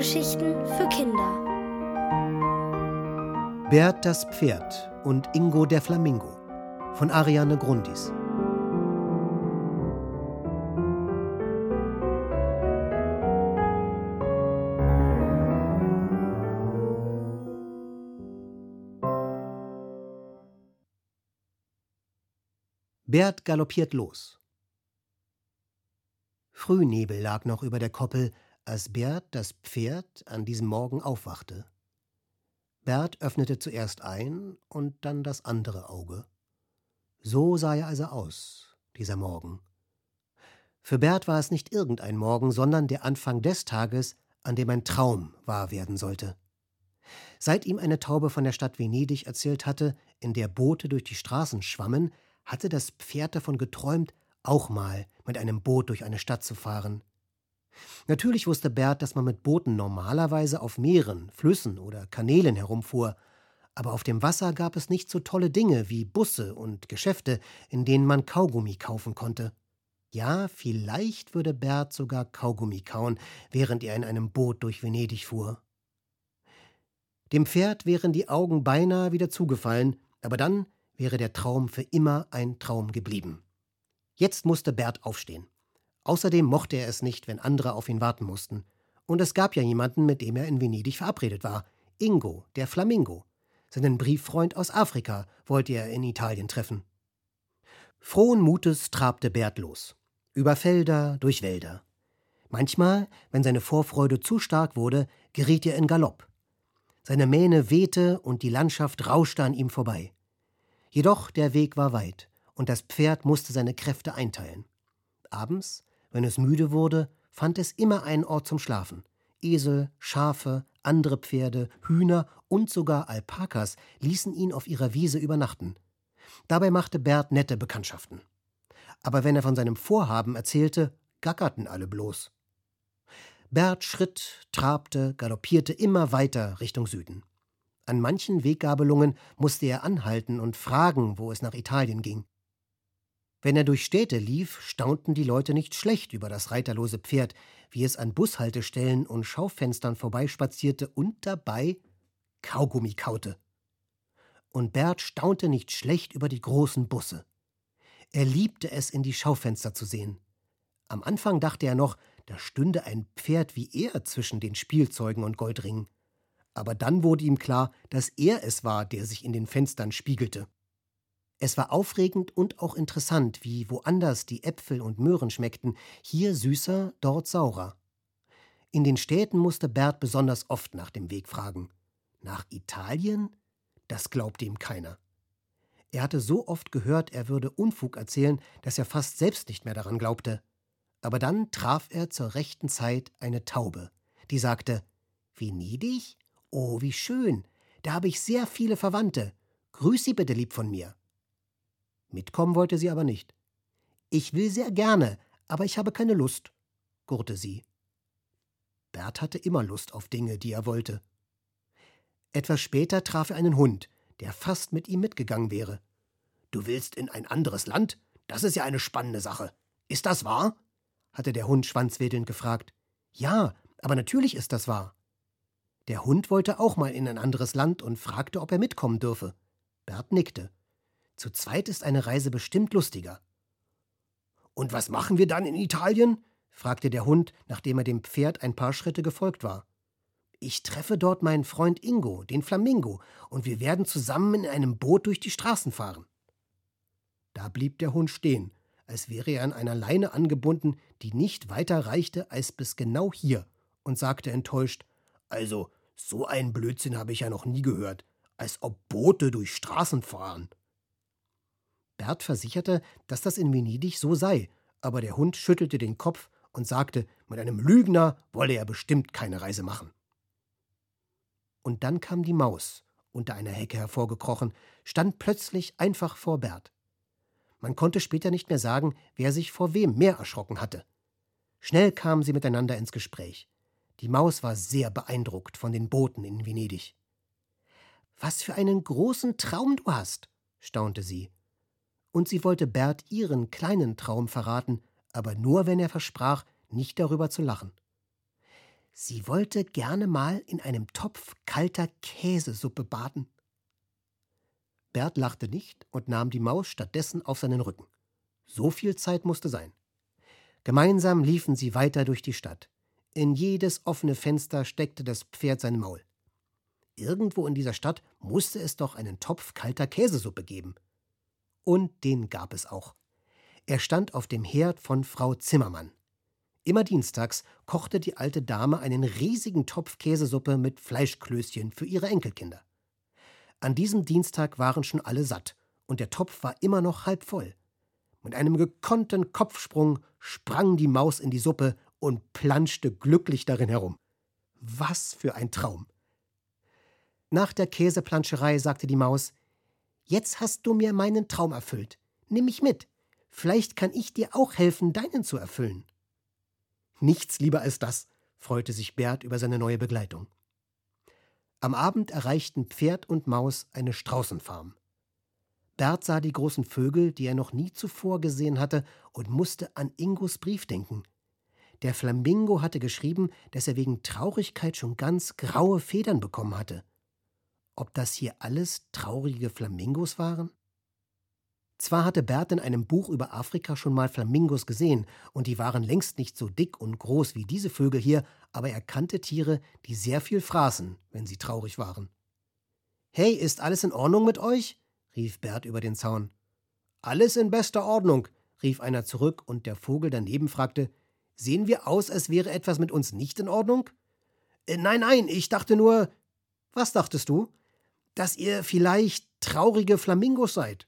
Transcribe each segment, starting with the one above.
Hörgeschichten für Kinder. Bert das Pferd und Ingo der Flamingo von Ariane Grundis. Bert galoppiert los. Frühnebel lag noch über der Koppel, als Bert das Pferd an diesem Morgen aufwachte. Bert öffnete zuerst ein und dann das andere Auge. So sah er also aus, dieser Morgen. Für Bert war es nicht irgendein Morgen, sondern der Anfang des Tages, an dem ein Traum wahr werden sollte. Seit ihm eine Taube von der Stadt Venedig erzählt hatte, in der Boote durch die Straßen schwammen, hatte das Pferd davon geträumt, auch mal mit einem Boot durch eine Stadt zu fahren. Natürlich wusste Bert, dass man mit Booten normalerweise auf Meeren, Flüssen oder Kanälen herumfuhr, aber auf dem Wasser gab es nicht so tolle Dinge wie Busse und Geschäfte, in denen man Kaugummi kaufen konnte. Ja, vielleicht würde Bert sogar Kaugummi kauen, während er in einem Boot durch Venedig fuhr. Dem Pferd wären die Augen beinahe wieder zugefallen, aber dann wäre der Traum für immer ein Traum geblieben. Jetzt musste Bert aufstehen. Außerdem mochte er es nicht, wenn andere auf ihn warten mussten. Und es gab ja jemanden, mit dem er in Venedig verabredet war. Ingo, der Flamingo. Seinen Brieffreund aus Afrika wollte er in Italien treffen. Frohen Mutes trabte Bert los. Über Felder, durch Wälder. Manchmal, wenn seine Vorfreude zu stark wurde, geriet er in Galopp. Seine Mähne wehte und die Landschaft rauschte an ihm vorbei. Jedoch der Weg war weit, und das Pferd musste seine Kräfte einteilen. Abends, wenn es müde wurde, fand es immer einen Ort zum Schlafen. Esel, Schafe, andere Pferde, Hühner und sogar Alpakas ließen ihn auf ihrer Wiese übernachten. Dabei machte Bert nette Bekanntschaften. Aber wenn er von seinem Vorhaben erzählte, gackerten alle bloß. Bert schritt, trabte, galoppierte immer weiter Richtung Süden. An manchen Weggabelungen musste er anhalten und fragen, wo es nach Italien ging. Wenn er durch Städte lief, staunten die Leute nicht schlecht über das reiterlose Pferd, wie es an Bushaltestellen und Schaufenstern vorbeispazierte und dabei Kaugummi kaute. Und Bert staunte nicht schlecht über die großen Busse. Er liebte es, in die Schaufenster zu sehen. Am Anfang dachte er noch, da stünde ein Pferd wie er zwischen den Spielzeugen und Goldringen aber dann wurde ihm klar, dass er es war, der sich in den Fenstern spiegelte. Es war aufregend und auch interessant, wie woanders die Äpfel und Möhren schmeckten, hier süßer, dort saurer. In den Städten musste Bert besonders oft nach dem Weg fragen. Nach Italien? Das glaubte ihm keiner. Er hatte so oft gehört, er würde Unfug erzählen, dass er fast selbst nicht mehr daran glaubte. Aber dann traf er zur rechten Zeit eine Taube, die sagte Venedig? Oh, wie schön. Da habe ich sehr viele Verwandte. Grüß Sie bitte lieb von mir. Mitkommen wollte sie aber nicht. Ich will sehr gerne, aber ich habe keine Lust, gurrte sie. Bert hatte immer Lust auf Dinge, die er wollte. Etwas später traf er einen Hund, der fast mit ihm mitgegangen wäre. Du willst in ein anderes Land? Das ist ja eine spannende Sache. Ist das wahr? hatte der Hund schwanzwedelnd gefragt. Ja, aber natürlich ist das wahr. Der Hund wollte auch mal in ein anderes Land und fragte, ob er mitkommen dürfe. Bert nickte. Zu zweit ist eine Reise bestimmt lustiger. Und was machen wir dann in Italien? fragte der Hund, nachdem er dem Pferd ein paar Schritte gefolgt war. Ich treffe dort meinen Freund Ingo, den Flamingo, und wir werden zusammen in einem Boot durch die Straßen fahren. Da blieb der Hund stehen, als wäre er an einer Leine angebunden, die nicht weiter reichte als bis genau hier, und sagte enttäuscht Also, so einen Blödsinn habe ich ja noch nie gehört, als ob Boote durch Straßen fahren. Bert versicherte, dass das in Venedig so sei, aber der Hund schüttelte den Kopf und sagte, mit einem Lügner wolle er bestimmt keine Reise machen. Und dann kam die Maus, unter einer Hecke hervorgekrochen, stand plötzlich einfach vor Bert. Man konnte später nicht mehr sagen, wer sich vor wem mehr erschrocken hatte. Schnell kamen sie miteinander ins Gespräch. Die Maus war sehr beeindruckt von den Booten in Venedig. Was für einen großen Traum du hast, staunte sie. Und sie wollte Bert ihren kleinen Traum verraten, aber nur wenn er versprach, nicht darüber zu lachen. sie wollte gerne mal in einem Topf kalter Käsesuppe baden. Bert lachte nicht und nahm die Maus stattdessen auf seinen Rücken. So viel Zeit musste sein. Gemeinsam liefen sie weiter durch die Stadt. In jedes offene Fenster steckte das Pferd sein Maul. Irgendwo in dieser Stadt musste es doch einen Topf kalter Käsesuppe geben. Und den gab es auch. Er stand auf dem Herd von Frau Zimmermann. Immer dienstags kochte die alte Dame einen riesigen Topf Käsesuppe mit Fleischklößchen für ihre Enkelkinder. An diesem Dienstag waren schon alle satt, und der Topf war immer noch halb voll. Mit einem gekonnten Kopfsprung sprang die Maus in die Suppe und planschte glücklich darin herum. Was für ein Traum! Nach der Käseplanscherei sagte die Maus: Jetzt hast du mir meinen Traum erfüllt. Nimm mich mit. Vielleicht kann ich dir auch helfen, deinen zu erfüllen. Nichts lieber als das, freute sich Bert über seine neue Begleitung. Am Abend erreichten Pferd und Maus eine Straußenfarm. Bert sah die großen Vögel, die er noch nie zuvor gesehen hatte, und musste an Ingos Brief denken. Der Flamingo hatte geschrieben, dass er wegen Traurigkeit schon ganz graue Federn bekommen hatte. Ob das hier alles traurige Flamingos waren? Zwar hatte Bert in einem Buch über Afrika schon mal Flamingos gesehen, und die waren längst nicht so dick und groß wie diese Vögel hier, aber er kannte Tiere, die sehr viel fraßen, wenn sie traurig waren. Hey, ist alles in Ordnung mit euch? rief Bert über den Zaun. Alles in bester Ordnung, rief einer zurück, und der Vogel daneben fragte Sehen wir aus, als wäre etwas mit uns nicht in Ordnung? Äh, nein, nein, ich dachte nur. Was dachtest du? Dass ihr vielleicht traurige Flamingos seid.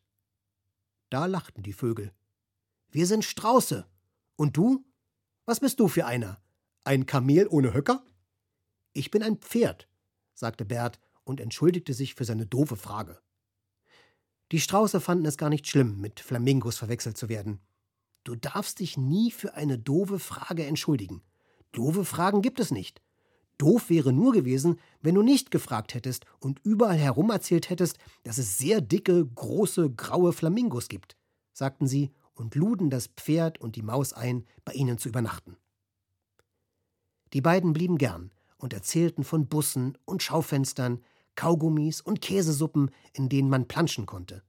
Da lachten die Vögel. Wir sind Strauße. Und du? Was bist du für einer? Ein Kamel ohne Höcker? Ich bin ein Pferd, sagte Bert und entschuldigte sich für seine doofe Frage. Die Strauße fanden es gar nicht schlimm, mit Flamingos verwechselt zu werden. Du darfst dich nie für eine doofe Frage entschuldigen. Doofe Fragen gibt es nicht. Doof wäre nur gewesen, wenn du nicht gefragt hättest und überall herum erzählt hättest, dass es sehr dicke, große, graue Flamingos gibt, sagten sie und luden das Pferd und die Maus ein, bei ihnen zu übernachten. Die beiden blieben gern und erzählten von Bussen und Schaufenstern, Kaugummis und Käsesuppen, in denen man planschen konnte.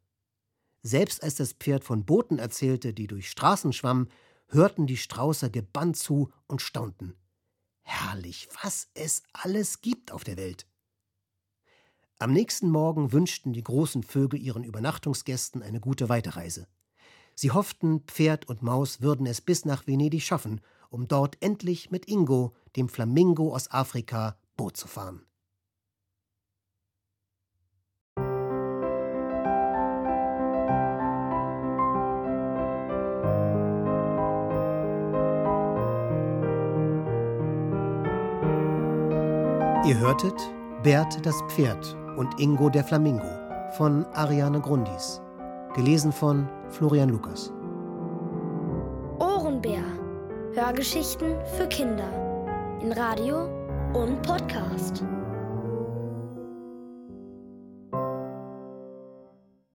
Selbst als das Pferd von Booten erzählte, die durch Straßen schwammen, hörten die Straußer gebannt zu und staunten. Herrlich, was es alles gibt auf der Welt. Am nächsten Morgen wünschten die großen Vögel ihren Übernachtungsgästen eine gute Weiterreise. Sie hofften, Pferd und Maus würden es bis nach Venedig schaffen, um dort endlich mit Ingo, dem Flamingo aus Afrika, Boot zu fahren. Ihr hörtet Bert das Pferd und Ingo der Flamingo von Ariane Grundis. Gelesen von Florian Lukas. Ohrenbär. Hörgeschichten für Kinder. In Radio und Podcast.